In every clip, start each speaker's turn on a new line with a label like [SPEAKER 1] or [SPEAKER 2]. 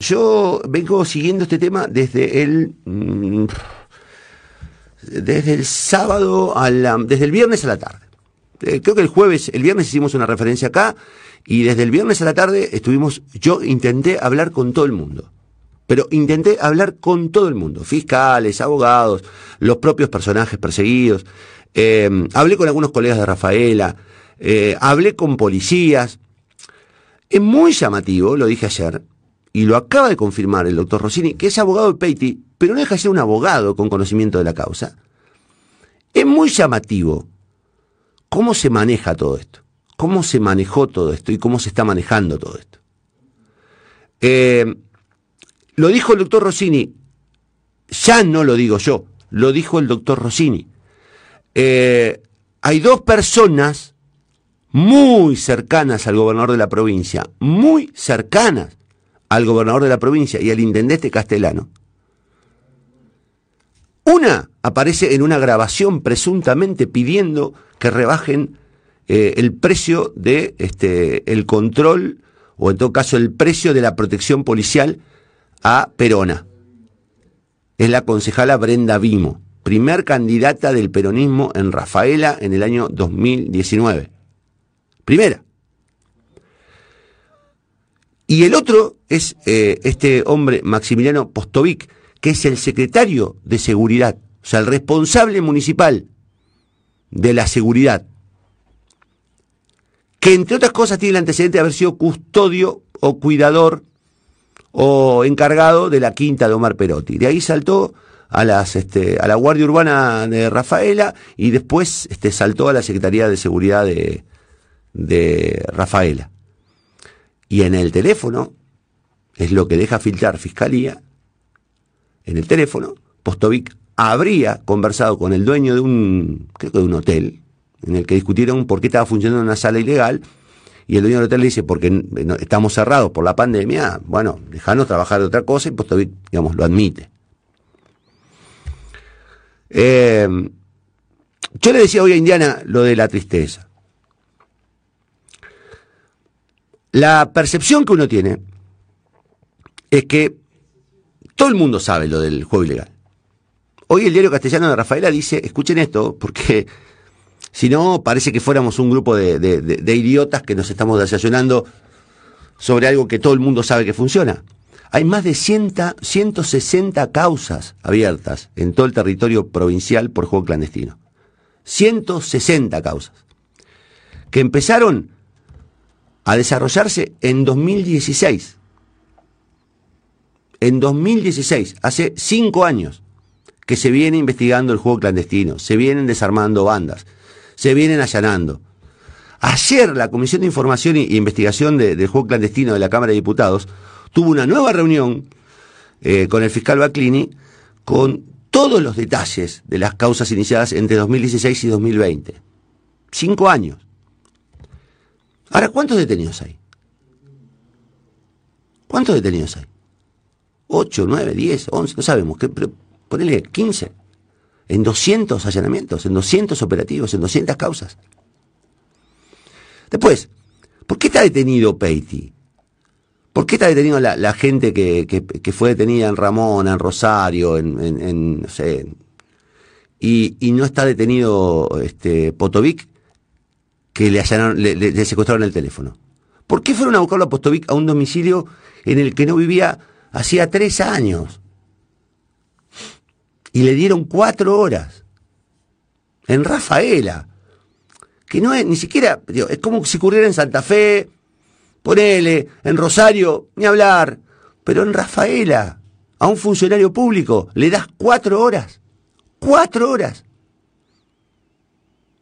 [SPEAKER 1] Yo vengo siguiendo este tema desde el mm, desde el sábado a la, desde el viernes a la tarde. Eh, creo que el jueves, el viernes hicimos una referencia acá y desde el viernes a la tarde estuvimos, yo intenté hablar con todo el mundo. Pero intenté hablar con todo el mundo, fiscales, abogados, los propios personajes perseguidos. Eh, hablé con algunos colegas de Rafaela, eh, hablé con policías. Es muy llamativo, lo dije ayer, y lo acaba de confirmar el doctor Rossini, que es abogado de Peiti, pero no deja de ser un abogado con conocimiento de la causa. Es muy llamativo cómo se maneja todo esto, cómo se manejó todo esto y cómo se está manejando todo esto. Eh, lo dijo el doctor Rossini, ya no lo digo yo, lo dijo el doctor Rossini. Eh, hay dos personas muy cercanas al gobernador de la provincia, muy cercanas al gobernador de la provincia y al intendente castellano. Una aparece en una grabación presuntamente pidiendo que rebajen eh, el precio de este, el control o en todo caso el precio de la protección policial a Perona. Es la concejala Brenda Vimo, primer candidata del peronismo en Rafaela en el año 2019. Primera. Y el otro es eh, este hombre, Maximiliano Postovic, que es el secretario de seguridad, o sea, el responsable municipal de la seguridad, que entre otras cosas tiene el antecedente de haber sido custodio o cuidador o encargado de la quinta de Omar Perotti. De ahí saltó a las este, a la Guardia Urbana de Rafaela y después este, saltó a la Secretaría de Seguridad de, de Rafaela. Y en el teléfono, es lo que deja filtrar Fiscalía, en el teléfono, Postovic habría conversado con el dueño de un, creo que de un hotel, en el que discutieron por qué estaba funcionando una sala ilegal, y el dueño del hotel le dice, porque estamos cerrados por la pandemia, bueno, dejanos trabajar de otra cosa, y Postovic, digamos, lo admite. Eh, yo le decía hoy a Indiana lo de la tristeza. La percepción que uno tiene es que todo el mundo sabe lo del juego ilegal. Hoy el diario castellano de Rafaela dice, escuchen esto, porque si no parece que fuéramos un grupo de, idiotas que nos estamos desayunando sobre algo que todo el mundo sabe que funciona. Hay más de 100, 160 causas abiertas en todo el territorio provincial por juego clandestino. 160 causas. Que empezaron a desarrollarse en 2016. En 2016, hace cinco años, que se viene investigando el juego clandestino, se vienen desarmando bandas, se vienen allanando. Ayer la Comisión de Información e Investigación del Juego Clandestino de la Cámara de Diputados tuvo una nueva reunión eh, con el fiscal Baclini con todos los detalles de las causas iniciadas entre 2016 y 2020. Cinco años. Ahora, ¿cuántos detenidos hay? ¿Cuántos detenidos hay? ¿Ocho, nueve, diez, once? No sabemos. ¿qué? Pero ponele 15. En 200 allanamientos, en 200 operativos, en 200 causas. Después, ¿por qué está detenido Peiti? ¿Por qué está detenido la, gente que, fue detenida en Ramón, en Rosario, en, no sé, y, y, no está detenido este, Potovic? Que le, le, secuestraron el teléfono. ¿Por qué fueron a buscarlo a a un domicilio en el que no vivía hacía tres años? Y le dieron cuatro horas. En Rafaela. Que no es ni siquiera, es como si ocurriera en Santa Fe, ponele, en Rosario, ni hablar. Pero en Rafaela, a un funcionario público, le das cuatro horas. Cuatro horas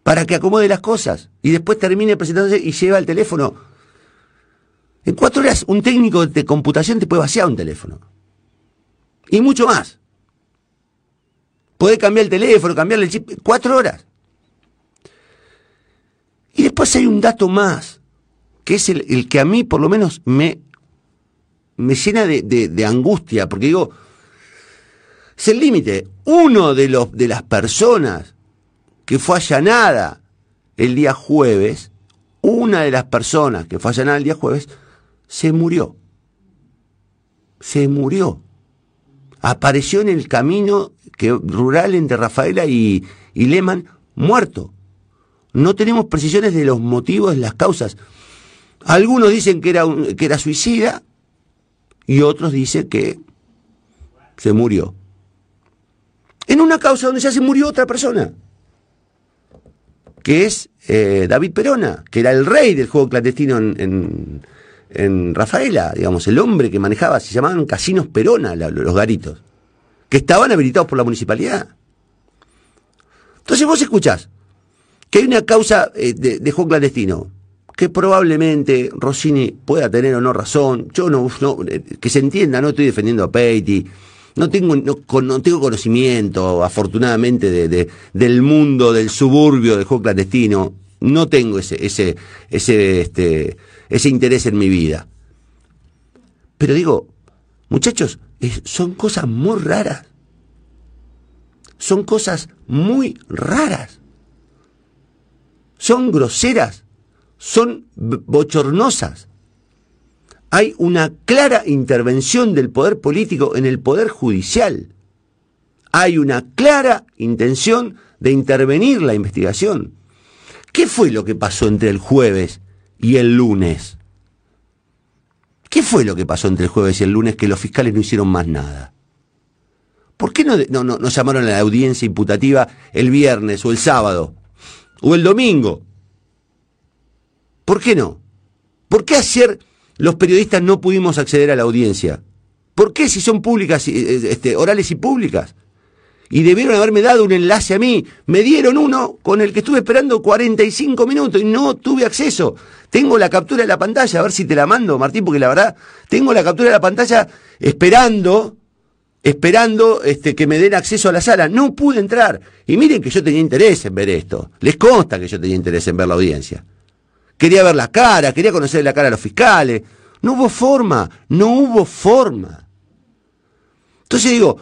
[SPEAKER 1] para que acomode las cosas y después termine presentándose y lleva el teléfono. En cuatro horas un técnico de computación te puede vaciar un teléfono. Y mucho más. Puede cambiar el teléfono, cambiarle el chip. Cuatro horas. Y después hay un dato más, que es el, que a mí por lo menos me, me llena de, de angustia, porque digo, es el límite. Uno de, los, de las personas que fue allanada el día jueves, una de las personas que fue allanada el día jueves, se murió. se murió. Apareció en el camino que, rural entre Rafaela y, y Lehmann, muerto. No tenemos precisiones de los motivos, las causas. Algunos dicen que era, que era suicida y otros dicen que se murió. En una causa donde ya se murió otra persona, que es eh, David Perona, que era el rey del juego clandestino en, en, Rafaela, digamos, el hombre que manejaba, se llamaban casinos Perona, los garitos, que estaban habilitados por la municipalidad. Entonces vos escuchás que hay una causa eh, de, juego clandestino, que probablemente Rossini pueda tener o no razón, yo no, eh, que se entienda, no estoy defendiendo a Peiti, no tengo, no, tengo conocimiento, afortunadamente, de, del mundo, del suburbio del juego clandestino. No tengo ese, ese, ese, este, ese interés en mi vida. Pero digo, muchachos, son cosas muy raras. Son cosas muy raras. Son groseras. Son bochornosas hay una clara intervención del poder político en el poder judicial. Hay una clara intención de intervenir la investigación. ¿Qué fue lo que pasó entre el jueves y el lunes? ¿Qué fue lo que pasó entre el jueves y el lunes que los fiscales no hicieron más nada? ¿Por qué no, no, no, llamaron a la audiencia imputativa el viernes o el sábado o el domingo? ¿Por qué no? ¿Por qué hacer los periodistas no pudimos acceder a la audiencia. ¿Por qué si son públicas, eh, este, orales y públicas? Y debieron haberme dado un enlace a mí. Me dieron uno con el que estuve esperando 45 minutos y no tuve acceso. Tengo la captura de la pantalla, a ver si te la mando, Martín, porque la verdad, tengo la captura de la pantalla esperando, esperando este, que me den acceso a la sala. No pude entrar. Y miren que yo tenía interés en ver esto. Les consta que yo tenía interés en ver la audiencia quería ver la cara, quería conocer la cara a los fiscales. No hubo forma, no hubo forma. Entonces digo,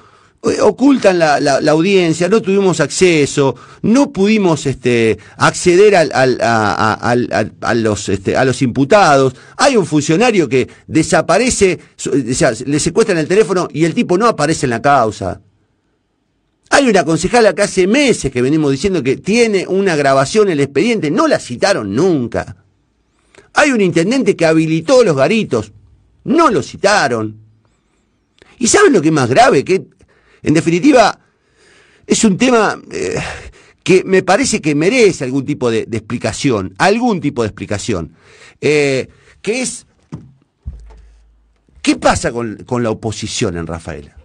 [SPEAKER 1] eh, ocultan la, audiencia, no tuvimos acceso, no pudimos este, acceder a, los, este, a los imputados. Hay un funcionario que desaparece, o sea, le secuestran el teléfono y el tipo no aparece en la causa. Hay una concejala que hace meses que venimos diciendo que tiene una grabación en el expediente, no la citaron nunca. Hay un intendente que habilitó los garitos. No lo citaron. ¿Y saben lo que es más grave? Que, en definitiva, es un tema eh, que me parece que merece algún tipo de, explicación. Algún tipo de explicación. Eh, que es. ¿Qué pasa con, la oposición en Rafaela?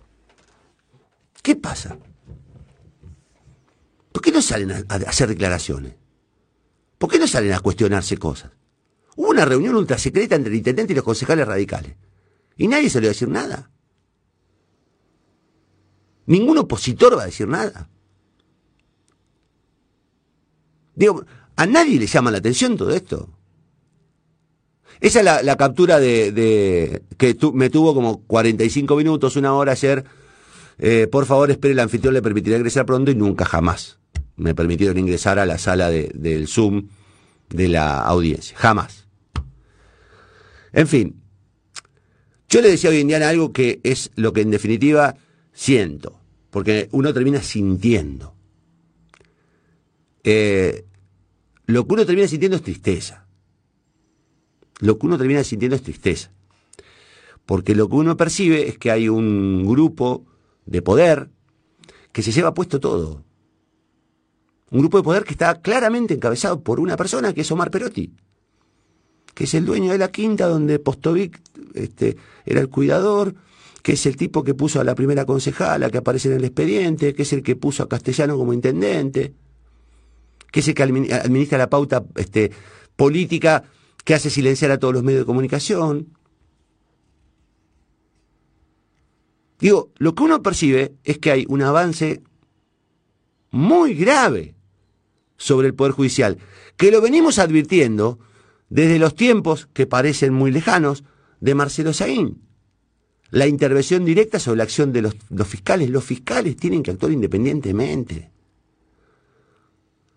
[SPEAKER 1] ¿Qué pasa? ¿Por qué no salen a hacer declaraciones? ¿Por qué no salen a cuestionarse cosas? Hubo una reunión ultrasecreta entre el intendente y los concejales radicales. Y nadie se le va a decir nada. Ningún opositor va a decir nada. Digo, a nadie le llama la atención todo esto. Esa es la, captura de, que me tuvo como 45 minutos, una hora ayer. Eh, por favor, espere, el anfitrión le permitirá ingresar pronto y nunca jamás me permitieron ingresar a la sala del Zoom de la audiencia. Jamás. En fin, yo le decía hoy en día algo que es lo que en definitiva siento, porque uno termina sintiendo. Eh, lo que uno termina sintiendo es tristeza. Lo que uno termina sintiendo es tristeza. Porque lo que uno percibe es que hay un grupo de poder que se lleva puesto todo. Un grupo de poder que está claramente encabezado por una persona que es Omar Perotti que es el dueño de la quinta donde Postovic este, era el cuidador, que es el tipo que puso a la primera concejala que aparece en el expediente, que es el que puso a Castellano como intendente, que es el que administra la pauta este, política que hace silenciar a todos los medios de comunicación. Digo, lo que uno percibe es que hay un avance muy grave sobre el Poder Judicial, que lo venimos advirtiendo desde los tiempos que parecen muy lejanos de Marcelo Saín. La intervención directa sobre la acción de los, fiscales. Los fiscales tienen que actuar independientemente.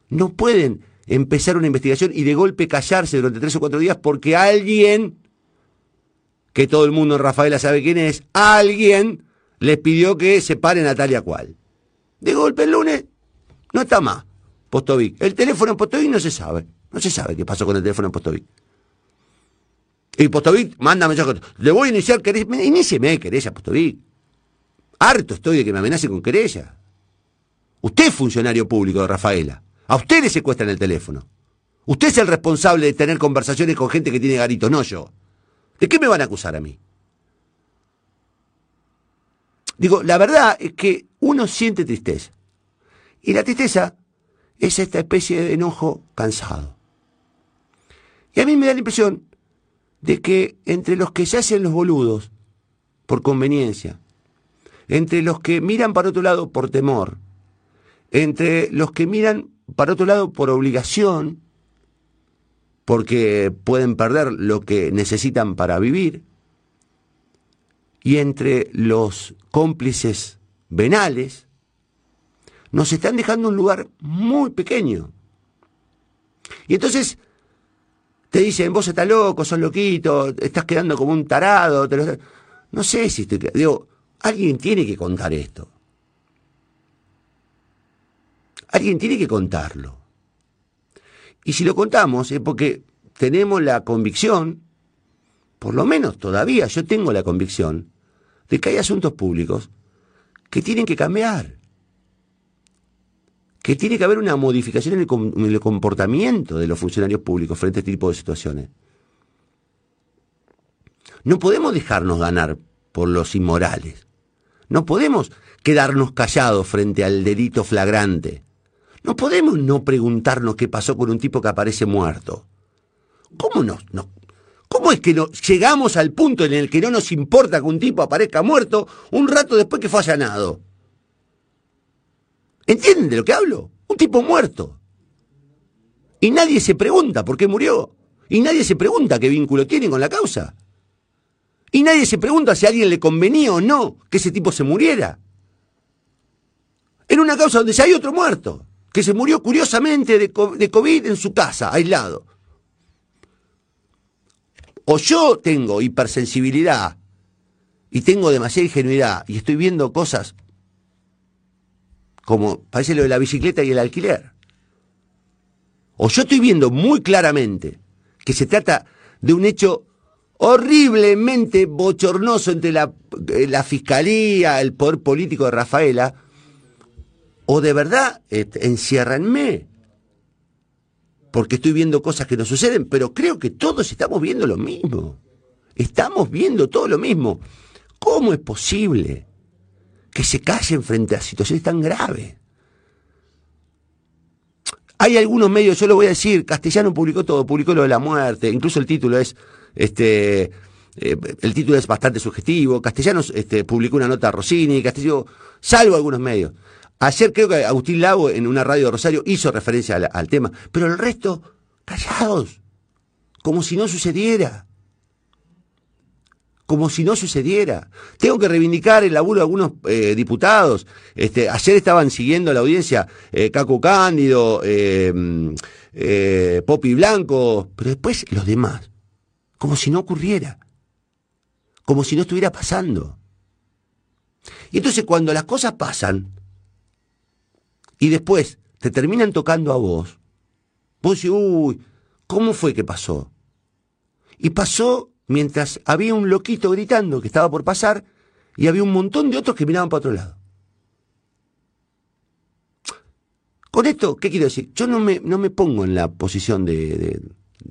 [SPEAKER 1] No pueden empezar una investigación y de golpe callarse durante tres o cuatro días porque alguien que todo el mundo en Rafaela sabe quién es, alguien les pidió que se paren a tal y a cual. De golpe el lunes, no está más. Postovic. El teléfono en Postovic no se sabe. No se sabe qué pasó con el teléfono en Postovic. Y Postovic manda mensajes. Le voy a iniciar querella. Inícieme querella, Postovic. Harto estoy de que me amenace con querella. Usted es funcionario público de Rafaela. A usted le secuestran el teléfono. Usted es el responsable de tener conversaciones con gente que tiene garitos, no yo. ¿De qué me van a acusar a mí? Digo, la verdad es que uno siente tristeza. Y la tristeza es esta especie de enojo cansado. Y a mí me da la impresión de que entre los que se hacen los boludos por conveniencia, entre los que miran para otro lado por temor, entre los que miran para otro lado por obligación, porque pueden perder lo que necesitan para vivir, y entre los cómplices venales, nos están dejando un lugar muy pequeño. Y entonces te dicen, vos estás loco, sos loquito, estás quedando como un tarado. No sé si estoy... Digo, alguien tiene que contar esto. Alguien tiene que contarlo. Y si lo contamos es porque tenemos la convicción, por lo menos todavía yo tengo la convicción, de que hay asuntos públicos que tienen que cambiar. Que tiene que haber una modificación en el, comportamiento de los funcionarios públicos frente a este tipo de situaciones. No podemos dejarnos ganar por los inmorales. No podemos quedarnos callados frente al delito flagrante. No podemos no preguntarnos qué pasó con un tipo que aparece muerto. ¿Cómo no, ¿Cómo es que no, llegamos al punto en el que no nos importa que un tipo aparezca muerto un rato después que fue allanado? ¿Entienden de lo que hablo? Un tipo muerto. Y nadie se pregunta por qué murió. Y nadie se pregunta qué vínculo tiene con la causa. Y nadie se pregunta si a alguien le convenía o no que ese tipo se muriera. En una causa donde ya hay otro muerto que se murió curiosamente de, COVID en su casa, aislado. O yo tengo hipersensibilidad y tengo demasiada ingenuidad y estoy viendo cosas como parece lo de la bicicleta y el alquiler. O yo estoy viendo muy claramente que se trata de un hecho horriblemente bochornoso entre la, eh, la fiscalía, el poder político de Rafaela, o de verdad, este, enciérranme. Porque estoy viendo cosas que no suceden, pero creo que todos estamos viendo lo mismo. Estamos viendo todo lo mismo. ¿Cómo es posible que se callen frente a situaciones tan graves? Hay algunos medios, yo lo voy a decir, Castellano publicó todo, publicó lo de la muerte, incluso el título es, este, eh, el título es bastante sugestivo, Castellanos este, publicó una nota a Rossini, Castellano, salvo algunos medios. Ayer creo que Agustín Lago en una radio de Rosario hizo referencia al, tema, pero el resto, callados, como si no sucediera. Como si no sucediera. Tengo que reivindicar el laburo de algunos eh, diputados. Este, ayer estaban siguiendo la audiencia eh, Caco Cándido, eh, Popi Blanco, pero después los demás. Como si no ocurriera. Como si no estuviera pasando. Y entonces cuando las cosas pasan, y después te terminan tocando a vos, vos decís, uy, ¿cómo fue que pasó? Y pasó mientras había un loquito gritando que estaba por pasar y había un montón de otros que miraban para otro lado. Con esto, ¿qué quiero decir? Yo no me, no me pongo en la posición de,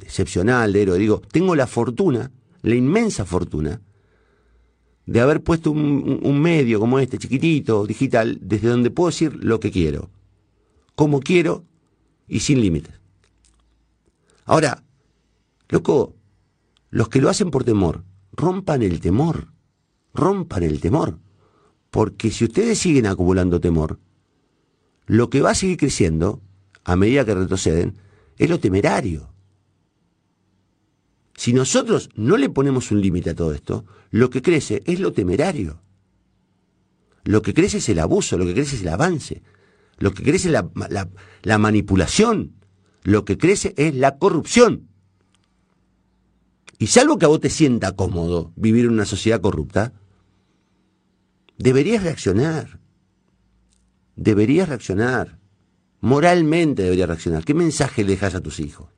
[SPEAKER 1] excepcional, de héroe. Digo, tengo la fortuna, la inmensa fortuna, de haber puesto un medio como este, chiquitito, digital, desde donde puedo decir lo que quiero como quiero y sin límites. Ahora, loco, los que lo hacen por temor, rompan el temor, rompan el temor, porque si ustedes siguen acumulando temor, lo que va a seguir creciendo, a medida que retroceden, es lo temerario. Si nosotros no le ponemos un límite a todo esto, lo que crece es lo temerario. Lo que crece es el abuso, lo que crece es el avance, lo que crece es la, manipulación, lo que crece es la corrupción. Y salvo que a vos te sienta cómodo vivir en una sociedad corrupta, deberías reaccionar. Deberías reaccionar. Moralmente deberías reaccionar. ¿Qué mensaje le dejas a tus hijos?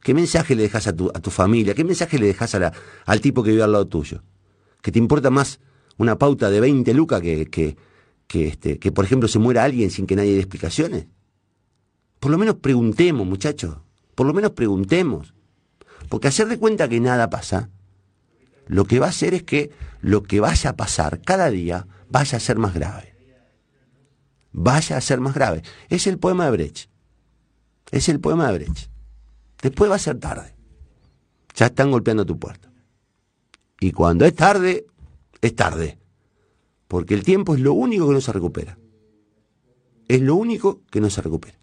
[SPEAKER 1] ¿Qué mensaje le dejas a tu, a tu familia? ¿Qué mensaje le dejas a al tipo que vive al lado tuyo? ¿Que te importa más una pauta de 20 lucas que, que, que, este, que, por ejemplo, se muera alguien sin que nadie dé explicaciones? Por lo menos preguntemos, muchachos. Por lo menos preguntemos. Porque hacer de cuenta que nada pasa, lo que va a hacer es que lo que vaya a pasar cada día vaya a ser más grave. Vaya a ser más grave. Es el poema de Brecht. Es el poema de Brecht. Después va a ser tarde. Ya están golpeando tu puerta. Y cuando es tarde, es tarde. Porque el tiempo es lo único que no se recupera. Es lo único que no se recupera.